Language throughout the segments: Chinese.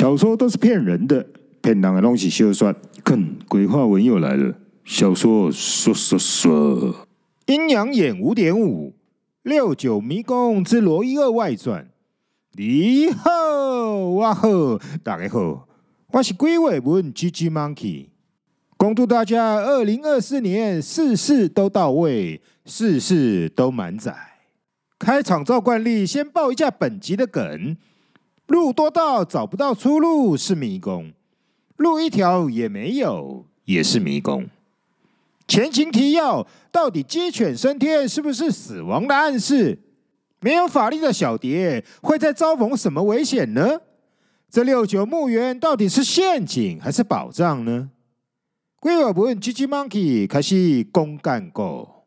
小说都是骗人的，骗人的东西休算。看，鬼话文又来了。小说说说说，阴阳眼五点五，六九迷宫之罗伊二外传。你好，我好，大家好，我是鬼话文 GG Monkey，恭祝大家二零二四年事事都到位，事事都满载。开场照惯例，先报一下本集的梗。路多到找不到出路是迷宫，路一条也没有也是迷宫。前情提要：到底鸡犬升天是不是死亡的暗示？没有法力的小蝶会在遭逢什么危险呢？这六九墓园到底是陷阱还是宝藏呢？鬼话文 GG Monkey 可惜公干过。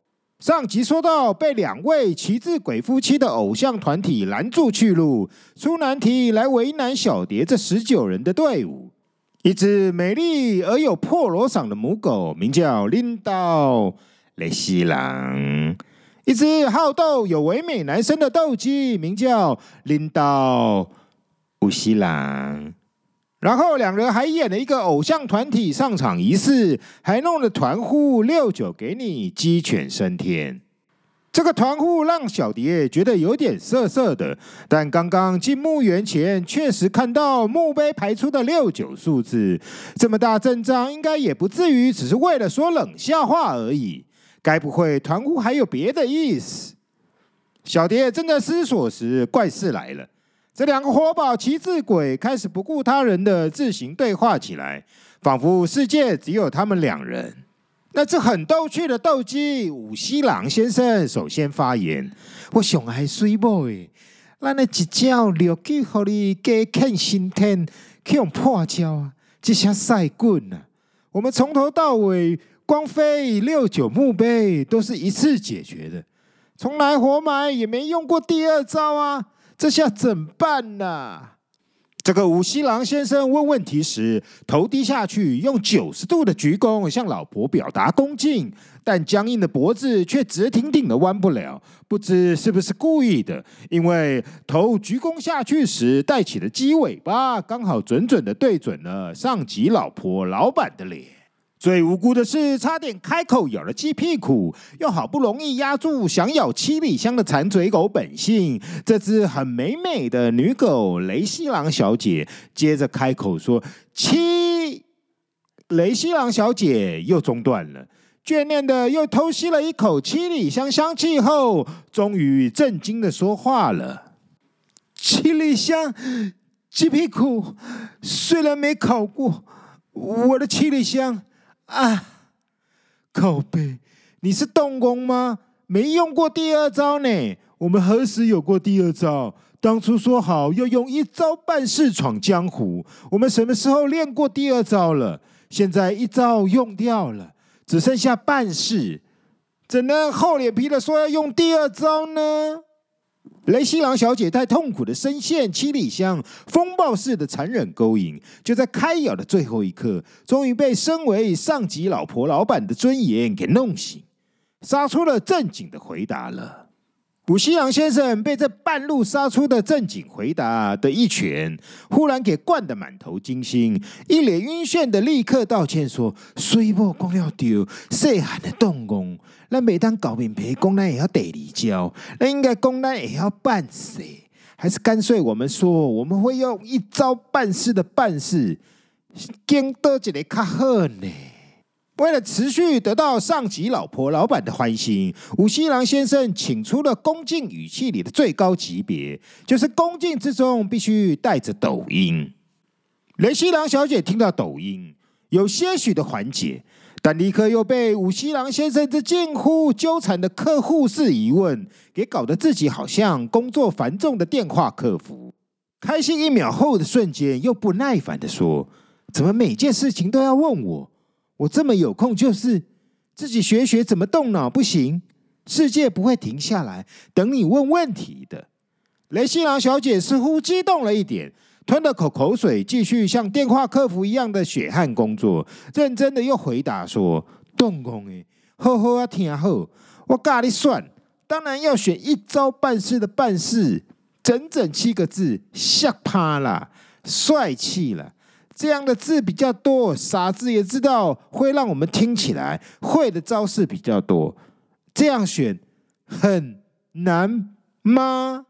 上集说到，被两位奇志鬼夫妻的偶像团体拦住去路，出难题来为难小蝶这十九人的队伍。一只美丽而有破锣嗓的母狗，名叫林道雷西郎；一只好斗有唯美男生的斗鸡，名叫林道乌西郎。然后两人还演了一个偶像团体上场仪式，还弄了团呼六九给你鸡犬升天。这个团呼让小蝶觉得有点涩涩的，但刚刚进墓园前确实看到墓碑排出的六九数字，这么大阵仗，应该也不至于只是为了说冷笑话而已。该不会团呼还有别的意思？小蝶正在思索时，怪事来了。这两个活宝奇志鬼开始不顾他人的自行对话起来，仿佛世界只有他们两人。那只很逗趣的斗鸡武西郎先生首先发言：“我上爱水某诶，咱的一招六九互你加欠新天，去用破招啊，这下赛棍啊！我们从头到尾光飞六九墓碑都是一次解决的，从来活埋也没用过第二招啊！”这下怎么办呢？这个武西郎先生问问题时，头低下去，用九十度的鞠躬向老婆表达恭敬，但僵硬的脖子却直挺挺的弯不了。不知是不是故意的，因为头鞠躬下去时带起的鸡尾巴，刚好准准的对准了上级老婆老板的脸。最无辜的是，差点开口咬了鸡屁股，又好不容易压住想咬七里香的馋嘴狗本性。这只很美美的女狗雷西郎小姐，接着开口说：“七。”雷西郎小姐又中断了，眷恋的又偷吸了一口七里香香气后，终于震惊的说话了：“七里香，鸡屁股，虽然没烤过，我的七里香。”啊，靠背！你是动工吗？没用过第二招呢。我们何时有过第二招？当初说好要用一招半式闯江湖，我们什么时候练过第二招了？现在一招用掉了，只剩下半式，怎能厚脸皮的说要用第二招呢？雷西郎小姐太痛苦的深陷七里香，风暴式的残忍勾引，就在开咬的最后一刻，终于被身为上级老婆老板的尊严给弄醒，杀出了正经的回答了。武西郎先生被这半路杀出的正经回答的一拳，忽然给灌得满头金星，一脸晕眩的立刻道歉说：“水某讲了丢，细汉的动工。”那每当搞面皮，公奶也要得离焦，那应该公奶也要办事，还是干脆我们说，我们会用一招半式的办事，更多一个较好呢？为了持续得到上级老婆老板的欢心，武西郎先生请出了恭敬语气里的最高级别，就是恭敬之中必须带着抖音。雷西郎小姐听到抖音，有些许的缓解。但立刻又被武西郎先生这近乎纠缠的客户式疑问给搞得自己好像工作繁重的电话客服。开心一秒后的瞬间，又不耐烦地说：“怎么每件事情都要问我？我这么有空，就是自己学学怎么动脑，不行？世界不会停下来等你问问题的。”雷西郎小姐似乎激动了一点。吞了口口水，继续像电话客服一样的血汗工作，认真的又回答说：“动工诶，好好啊，听好，我咖你算，当然要选一招半式的办事，整整七个字，吓趴了！帅气了。这样的字比较多，傻子也知道会让我们听起来会的招式比较多。这样选很难吗？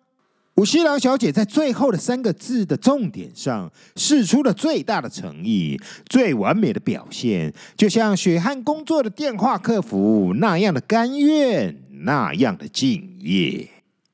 五七郎小姐在最后的三个字的重点上，试出了最大的诚意，最完美的表现，就像血汗工作的电话客服那样的甘愿，那样的敬业。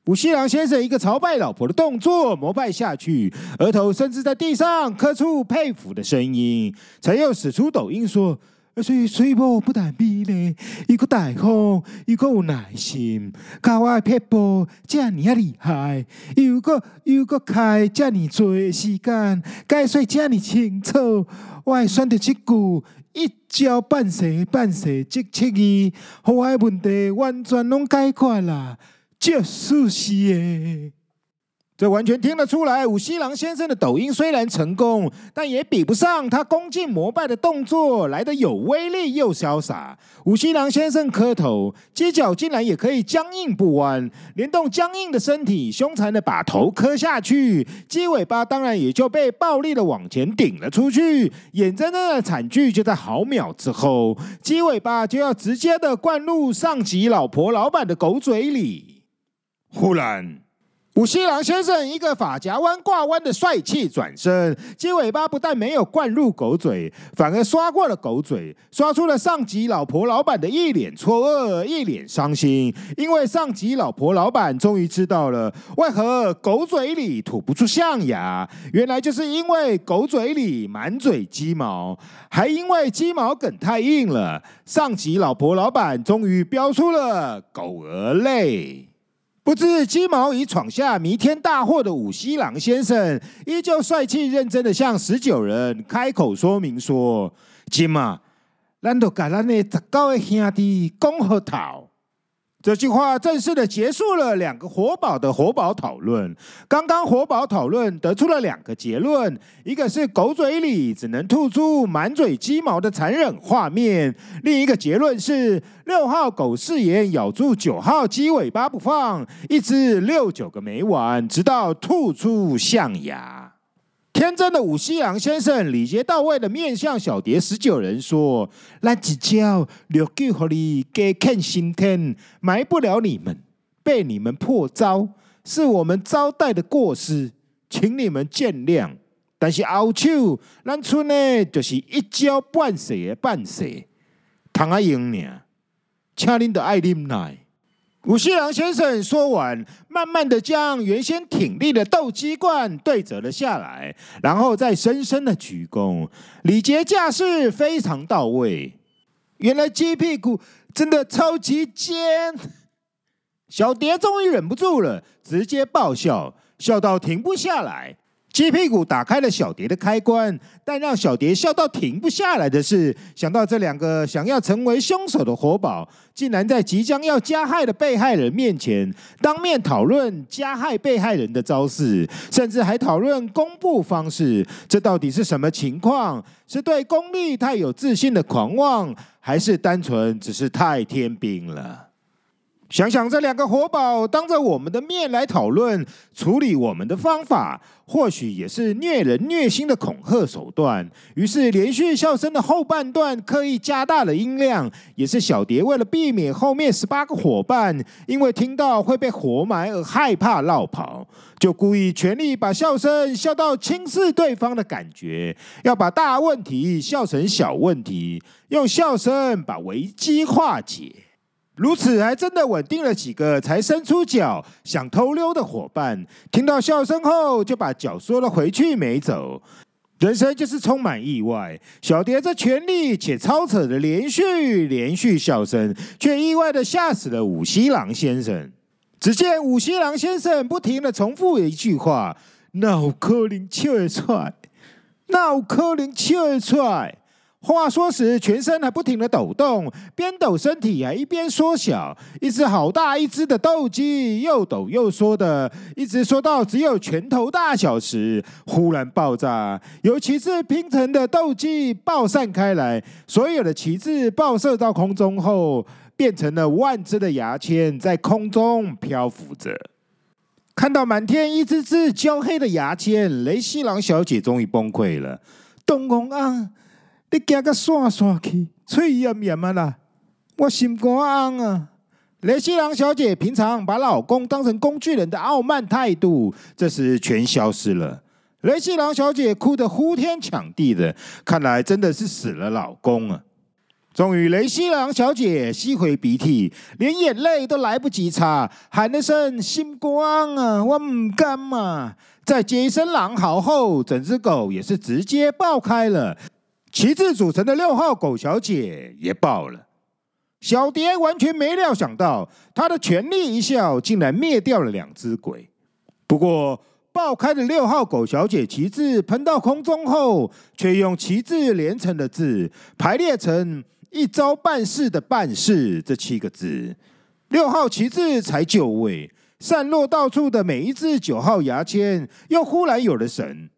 武西郎先生一个朝拜老婆的动作，膜拜下去，额头甚至在地上刻出佩服的声音，才又使出抖音说：“水水波不但美丽，一个大方，一个有耐心，卡哇撇步这么厉害，又个又个开这么多时间，解说这么清楚，我还选择这句一招半式半式即七语，和我问题完全拢解决啦。”就是耶，这完全听得出来。武西郎先生的抖音虽然成功，但也比不上他恭敬膜拜的动作来得有威力又潇洒。武西郎先生磕头，街角竟然也可以僵硬不弯，连动僵硬的身体，凶残的把头磕下去，鸡尾巴当然也就被暴力的往前顶了出去。眼睁睁的惨剧就在毫秒之后，鸡尾巴就要直接的灌入上级老婆老板的狗嘴里。忽然，武西郎先生一个发夹弯挂弯的帅气转身，鸡尾巴不但没有灌入狗嘴，反而刷过了狗嘴，刷出了上级老婆老板的一脸错愕，一脸伤心。因为上级老婆老板终于知道了，为何狗嘴里吐不出象牙，原来就是因为狗嘴里满嘴鸡毛，还因为鸡毛梗太硬了。上级老婆老板终于飙出了狗儿泪。不知鸡毛已闯下弥天大祸的武西郎先生，依旧帅气认真的向十九人开口说明说：“今嘛，咱都甲咱的十九个兄弟讲好头。”这句话正式的结束了两个活宝的活宝讨论。刚刚活宝讨论得出了两个结论：一个是狗嘴里只能吐出满嘴鸡毛的残忍画面；另一个结论是六号狗誓言咬住九号鸡尾巴不放，一直六九个没完，直到吐出象牙。天真的武西郎先生礼节到位的面向小蝶十九人说：“来几招六九和你给看心天，埋不了你们，被你们破招，是我们招待的过失，请你们见谅。但是后手咱村呢，就是一招半式的半式，唐阿英呢，请恁的爱啉奶。”武西郎先生说完，慢慢的将原先挺立的斗鸡冠对折了下来，然后再深深的鞠躬，礼节架势非常到位。原来鸡屁股真的超级尖，小蝶终于忍不住了，直接爆笑，笑到停不下来。鸡屁股打开了小蝶的开关，但让小蝶笑到停不下来的是，想到这两个想要成为凶手的活宝，竟然在即将要加害的被害人面前当面讨论加害被害人的招式，甚至还讨论公布方式。这到底是什么情况？是对功力太有自信的狂妄，还是单纯只是太天兵了？想想这两个活宝当着我们的面来讨论处理我们的方法，或许也是虐人虐心的恐吓手段。于是连续笑声的后半段刻意加大了音量，也是小蝶为了避免后面十八个伙伴因为听到会被活埋而害怕落跑，就故意全力把笑声笑到轻视对方的感觉，要把大问题笑成小问题，用笑声把危机化解。如此，还真的稳定了几个才伸出脚想偷溜的伙伴。听到笑声后，就把脚缩了回去，没走。人生就是充满意外。小蝶这全力且超扯的连续连续笑声，却意外的吓死了武西郎先生。只见武西郎先生不停的重复一句话：“那有可能笑得出来，那有可能笑得出来。”话说时，全身还不停的抖动，边抖身体啊一边缩小。一只好大一只的斗鸡，又抖又缩的，一直缩到只有拳头大小时，忽然爆炸，由旗帜拼成的斗鸡爆散开来，所有的旗帜爆射到空中后，变成了万只的牙签在空中漂浮着。看到满天一只只焦黑的牙签，雷西郎小姐终于崩溃了。东宫啊，你行个刷刷去，嘴炎炎啊啦！我心肝啊！雷西郎小姐平常把老公当成工具人的傲慢态度，这时全消失了。雷西郎小姐哭得呼天抢地的，看来真的是死了老公啊！终于，雷西郎小姐吸回鼻涕，连眼泪都来不及擦，喊了声“心光啊，我唔干嘛”，再接一声狼嚎后，整只狗也是直接爆开了。旗帜组成的六号狗小姐也爆了。小蝶完全没料想到，她的全力一笑竟然灭掉了两只鬼。不过，爆开的六号狗小姐旗帜喷到空中后，却用旗帜连成的字排列成。一招半式的“半式”这七个字，六号旗帜才就位，散落到处的每一只九号牙签又忽然有了神，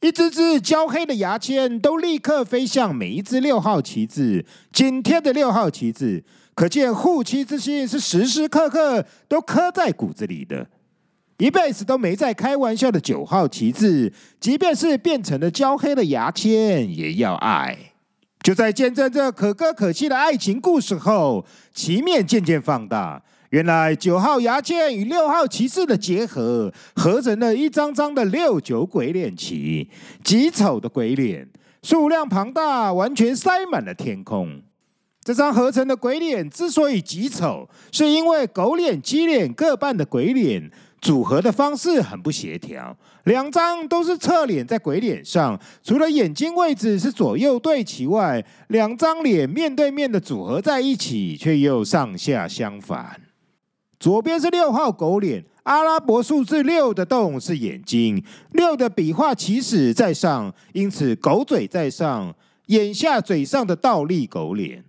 一只只焦黑的牙签都立刻飞向每一只六号旗帜，紧贴着六号旗帜，可见护妻之心是时时刻刻都刻在骨子里的。一辈子都没在开玩笑的九号旗帜，即便是变成了焦黑的牙签，也要爱。就在见证这可歌可泣的爱情故事后，旗面渐渐放大。原来九号牙签与六号骑士的结合，合成了一张张的六九鬼脸旗，极丑的鬼脸，数量庞大，完全塞满了天空。这张合成的鬼脸之所以极丑，是因为狗脸、鸡脸各半的鬼脸。组合的方式很不协调，两张都是侧脸在鬼脸上，除了眼睛位置是左右对齐外，两张脸面对面的组合在一起，却又上下相反。左边是六号狗脸，阿拉伯数字六的洞是眼睛，六的笔画起始在上，因此狗嘴在上，眼下嘴上的倒立狗脸。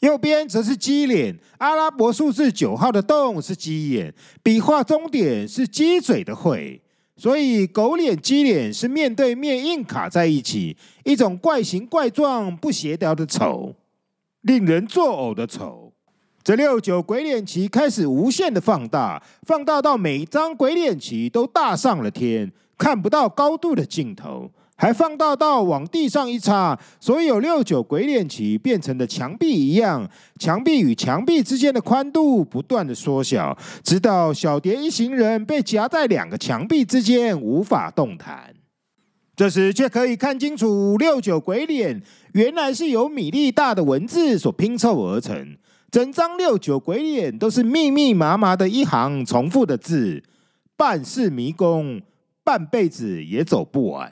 右边则是鸡脸，阿拉伯数字九号的洞是鸡眼，笔画终点是鸡嘴的喙，所以狗脸鸡脸是面对面硬卡在一起，一种怪形怪状、不协调的丑，令人作呕的丑。这六九鬼脸旗开始无限的放大，放大到每张鬼脸旗都大上了天，看不到高度的尽头。还放大到往地上一插，所有六九鬼脸旗变成了墙壁一样，墙壁与墙壁之间的宽度不断的缩小，直到小蝶一行人被夹在两个墙壁之间，无法动弹。这时却可以看清楚，六九鬼脸原来是由米粒大的文字所拼凑而成，整张六九鬼脸都是密密麻麻的一行重复的字，半世迷宫，半辈子也走不完。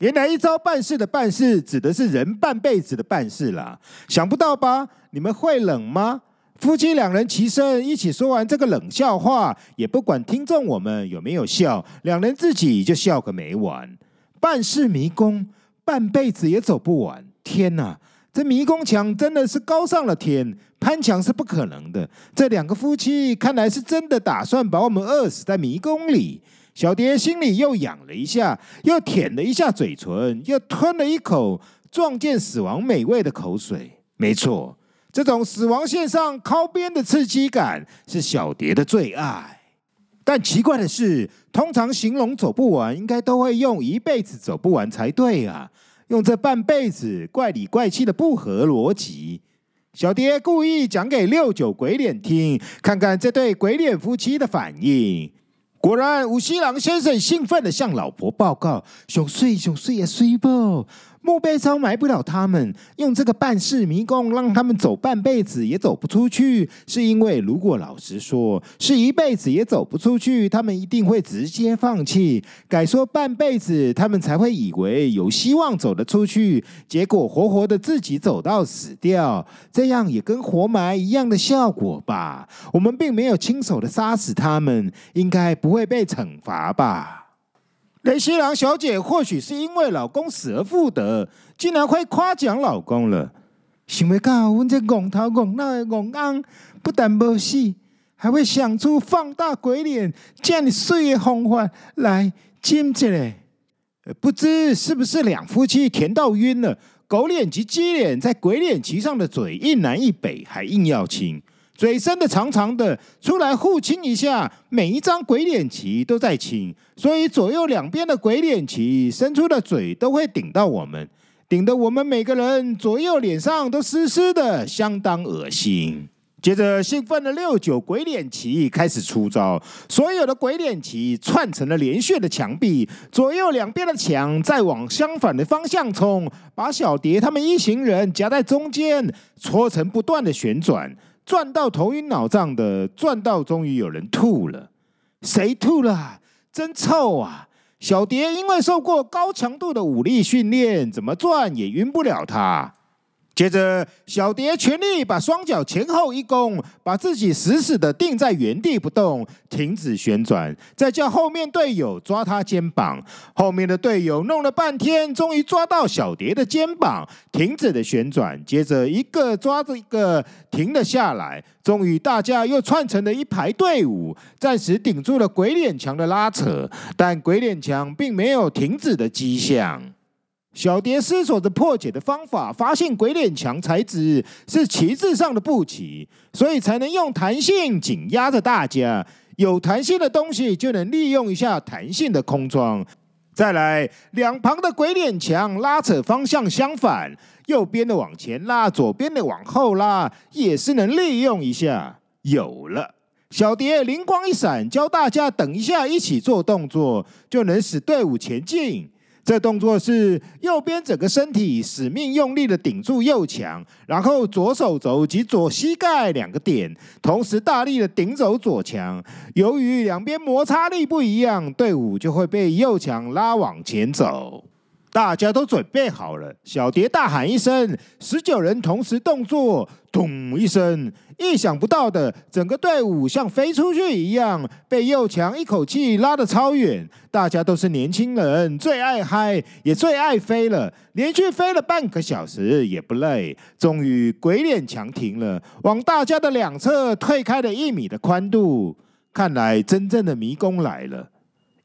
原来一招半式的半式指的是人半辈子的半世啦，想不到吧？你们会冷吗？夫妻两人齐声一起说完这个冷笑话，也不管听众我们有没有笑，两人自己就笑个没完。半世迷宫，半辈子也走不完。天哪，这迷宫墙真的是高上了天，攀墙是不可能的。这两个夫妻看来是真的打算把我们饿死在迷宫里。小蝶心里又痒了一下，又舔了一下嘴唇，又吞了一口撞见死亡美味的口水。没错，这种死亡线上靠边的刺激感是小蝶的最爱。但奇怪的是，通常形容走不完，应该都会用一辈子走不完才对啊。用这半辈子，怪里怪气的不合逻辑。小蝶故意讲给六九鬼脸听，看看这对鬼脸夫妻的反应。果然，武西郎先生兴奋的向老婆报告：“小睡小睡也睡不。”墓碑超埋不了他们，用这个半世迷宫让他们走半辈子也走不出去，是因为如果老实说是一辈子也走不出去，他们一定会直接放弃，改说半辈子，他们才会以为有希望走得出去，结果活活的自己走到死掉，这样也跟活埋一样的效果吧？我们并没有亲手的杀死他们，应该不会被惩罚吧？雷西郎小姐或许是因为老公死而复得，竟然会夸奖老公了。想不到我这戆头戆脑的戆尪，不但没死，还会想出放大鬼脸这样水的方法来จิ้着嘞。不知是不是两夫妻甜到晕了？狗脸及鸡脸在鬼脸旗上的嘴一南一北，还硬要亲。嘴伸的长长的，出来互亲一下。每一张鬼脸旗都在亲，所以左右两边的鬼脸旗伸出的嘴都会顶到我们，顶得我们每个人左右脸上都湿湿的，相当恶心。接着，兴奋的六九鬼脸旗开始出招，所有的鬼脸旗串成了连续的墙壁，左右两边的墙再往相反的方向冲，把小蝶他们一行人夹在中间，搓成不断的旋转，转到头晕脑胀的，转到终于有人吐了。谁吐了？真臭啊！小蝶因为受过高强度的武力训练，怎么转也晕不了他。接着，小蝶全力把双脚前后一弓，把自己死死的定在原地不动，停止旋转，再叫后面队友抓他肩膀。后面的队友弄了半天，终于抓到小蝶的肩膀，停止了旋转。接着，一个抓着一个停了下来，终于大家又串成了一排队伍，暂时顶住了鬼脸墙的拉扯，但鬼脸墙并没有停止的迹象。小蝶思索着破解的方法，发现鬼脸墙材质是旗帜上的布旗，所以才能用弹性紧压着大家。有弹性的东西就能利用一下弹性的空窗。再来，两旁的鬼脸墙拉扯方向相反，右边的往前拉，左边的往后拉，也是能利用一下。有了，小蝶灵光一闪，教大家等一下一起做动作，就能使队伍前进。这动作是右边整个身体使命用力的顶住右墙，然后左手肘及左膝盖两个点，同时大力的顶走左墙。由于两边摩擦力不一样，队伍就会被右墙拉往前走。大家都准备好了，小蝶大喊一声，十九人同时动作，咚一声，意想不到的，整个队伍像飞出去一样，被右墙一口气拉得超远。大家都是年轻人，最爱嗨，也最爱飞了，连续飞了半个小时也不累。终于，鬼脸墙停了，往大家的两侧退开了一米的宽度。看来，真正的迷宫来了。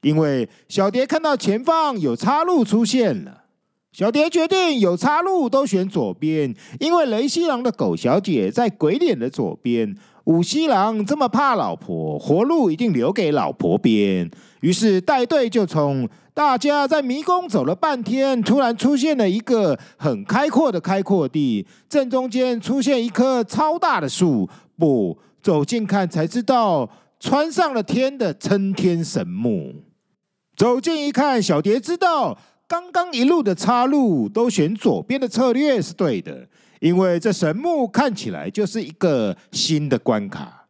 因为小蝶看到前方有岔路出现了，小蝶决定有岔路都选左边，因为雷西郎的狗小姐在鬼脸的左边，五西郎这么怕老婆，活路一定留给老婆边。于是带队就冲，大家在迷宫走了半天，突然出现了一个很开阔的开阔地，正中间出现一棵超大的树，不，走近看才知道，穿上了天的撑天神木。走近一看，小蝶知道刚刚一路的岔路都选左边的策略是对的，因为这神木看起来就是一个新的关卡。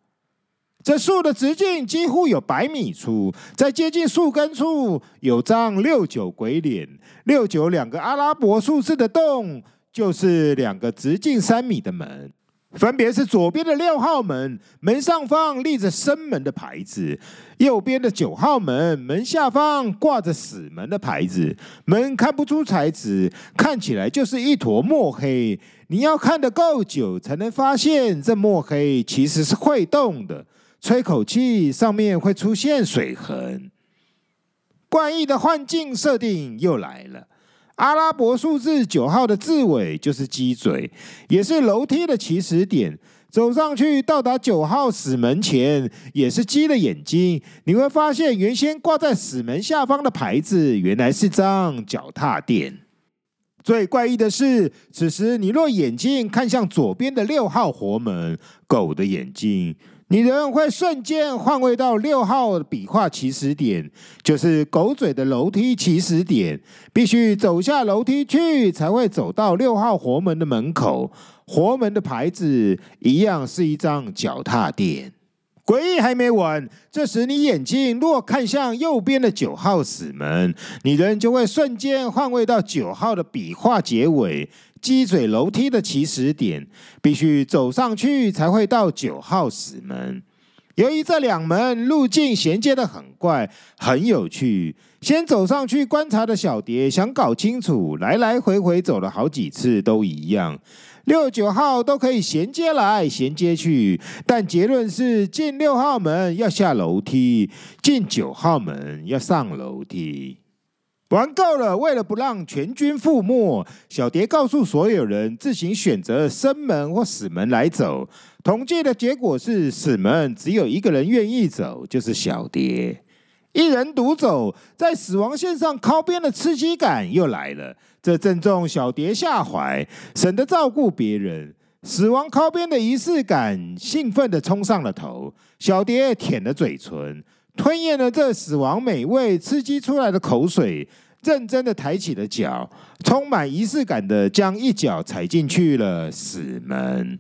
这树的直径几乎有百米粗，在接近树根处有张六九鬼脸，六九两个阿拉伯数字的洞，就是两个直径三米的门。分别是左边的六号门，门上方立着生门的牌子；右边的九号门，门下方挂着死门的牌子。门看不出材质，看起来就是一坨墨黑。你要看得够久，才能发现这墨黑其实是会动的。吹口气，上面会出现水痕。怪异的幻境设定又来了。阿拉伯数字九号的字尾就是鸡嘴，也是楼梯的起始点。走上去到达九号死门前，也是鸡的眼睛。你会发现，原先挂在死门下方的牌子，原来是张脚踏垫。最怪异的是，此时你若眼睛看向左边的六号活门，狗的眼睛。你人会瞬间换位到六号笔画起始点，就是狗嘴的楼梯起始点，必须走下楼梯去，才会走到六号活门的门口。活门的牌子一样是一张脚踏垫。诡异还没完，这时你眼睛若看向右边的九号死门，你人就会瞬间换位到九号的笔画结尾。鸡嘴楼梯的起始点，必须走上去才会到九号死门。由于这两门路径衔接得很怪，很有趣。先走上去观察的小蝶想搞清楚，来来回回走了好几次都一样。六九号都可以衔接来衔接去，但结论是进六号门要下楼梯，进九号门要上楼梯。玩够了，为了不让全军覆没，小蝶告诉所有人自行选择生门或死门来走。统计的结果是死门只有一个人愿意走，就是小蝶。一人独走，在死亡线上靠边的刺激感又来了，这正中小蝶下怀，省得照顾别人。死亡靠边的仪式感，兴奋地冲上了头。小蝶舔了嘴唇，吞咽了这死亡美味刺激出来的口水，认真的抬起了脚，充满仪式感的将一脚踩进去了死门。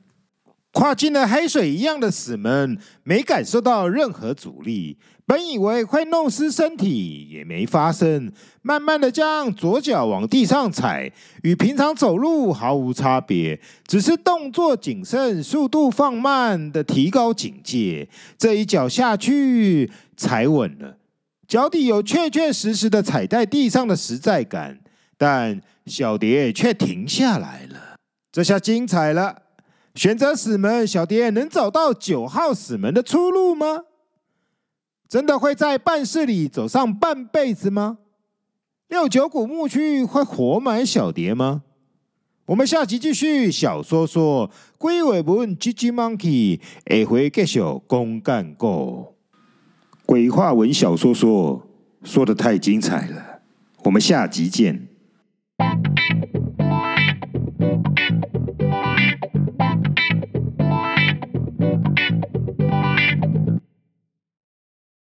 跨进了海水一样的死门，没感受到任何阻力。本以为会弄湿身体，也没发生。慢慢的将左脚往地上踩，与平常走路毫无差别，只是动作谨慎，速度放慢的提高警戒。这一脚下去，踩稳了，脚底有确确实实的踩在地上的实在感，但小蝶却停下来了。这下精彩了。选择死门，小蝶能找到九号死门的出路吗？真的会在半世里走上半辈子吗？六九古墓区会活埋小蝶吗？我们下集继续小说说鬼话文 GG Monkey，下回继续公干过鬼话文小说说说的太精彩了，我们下集见。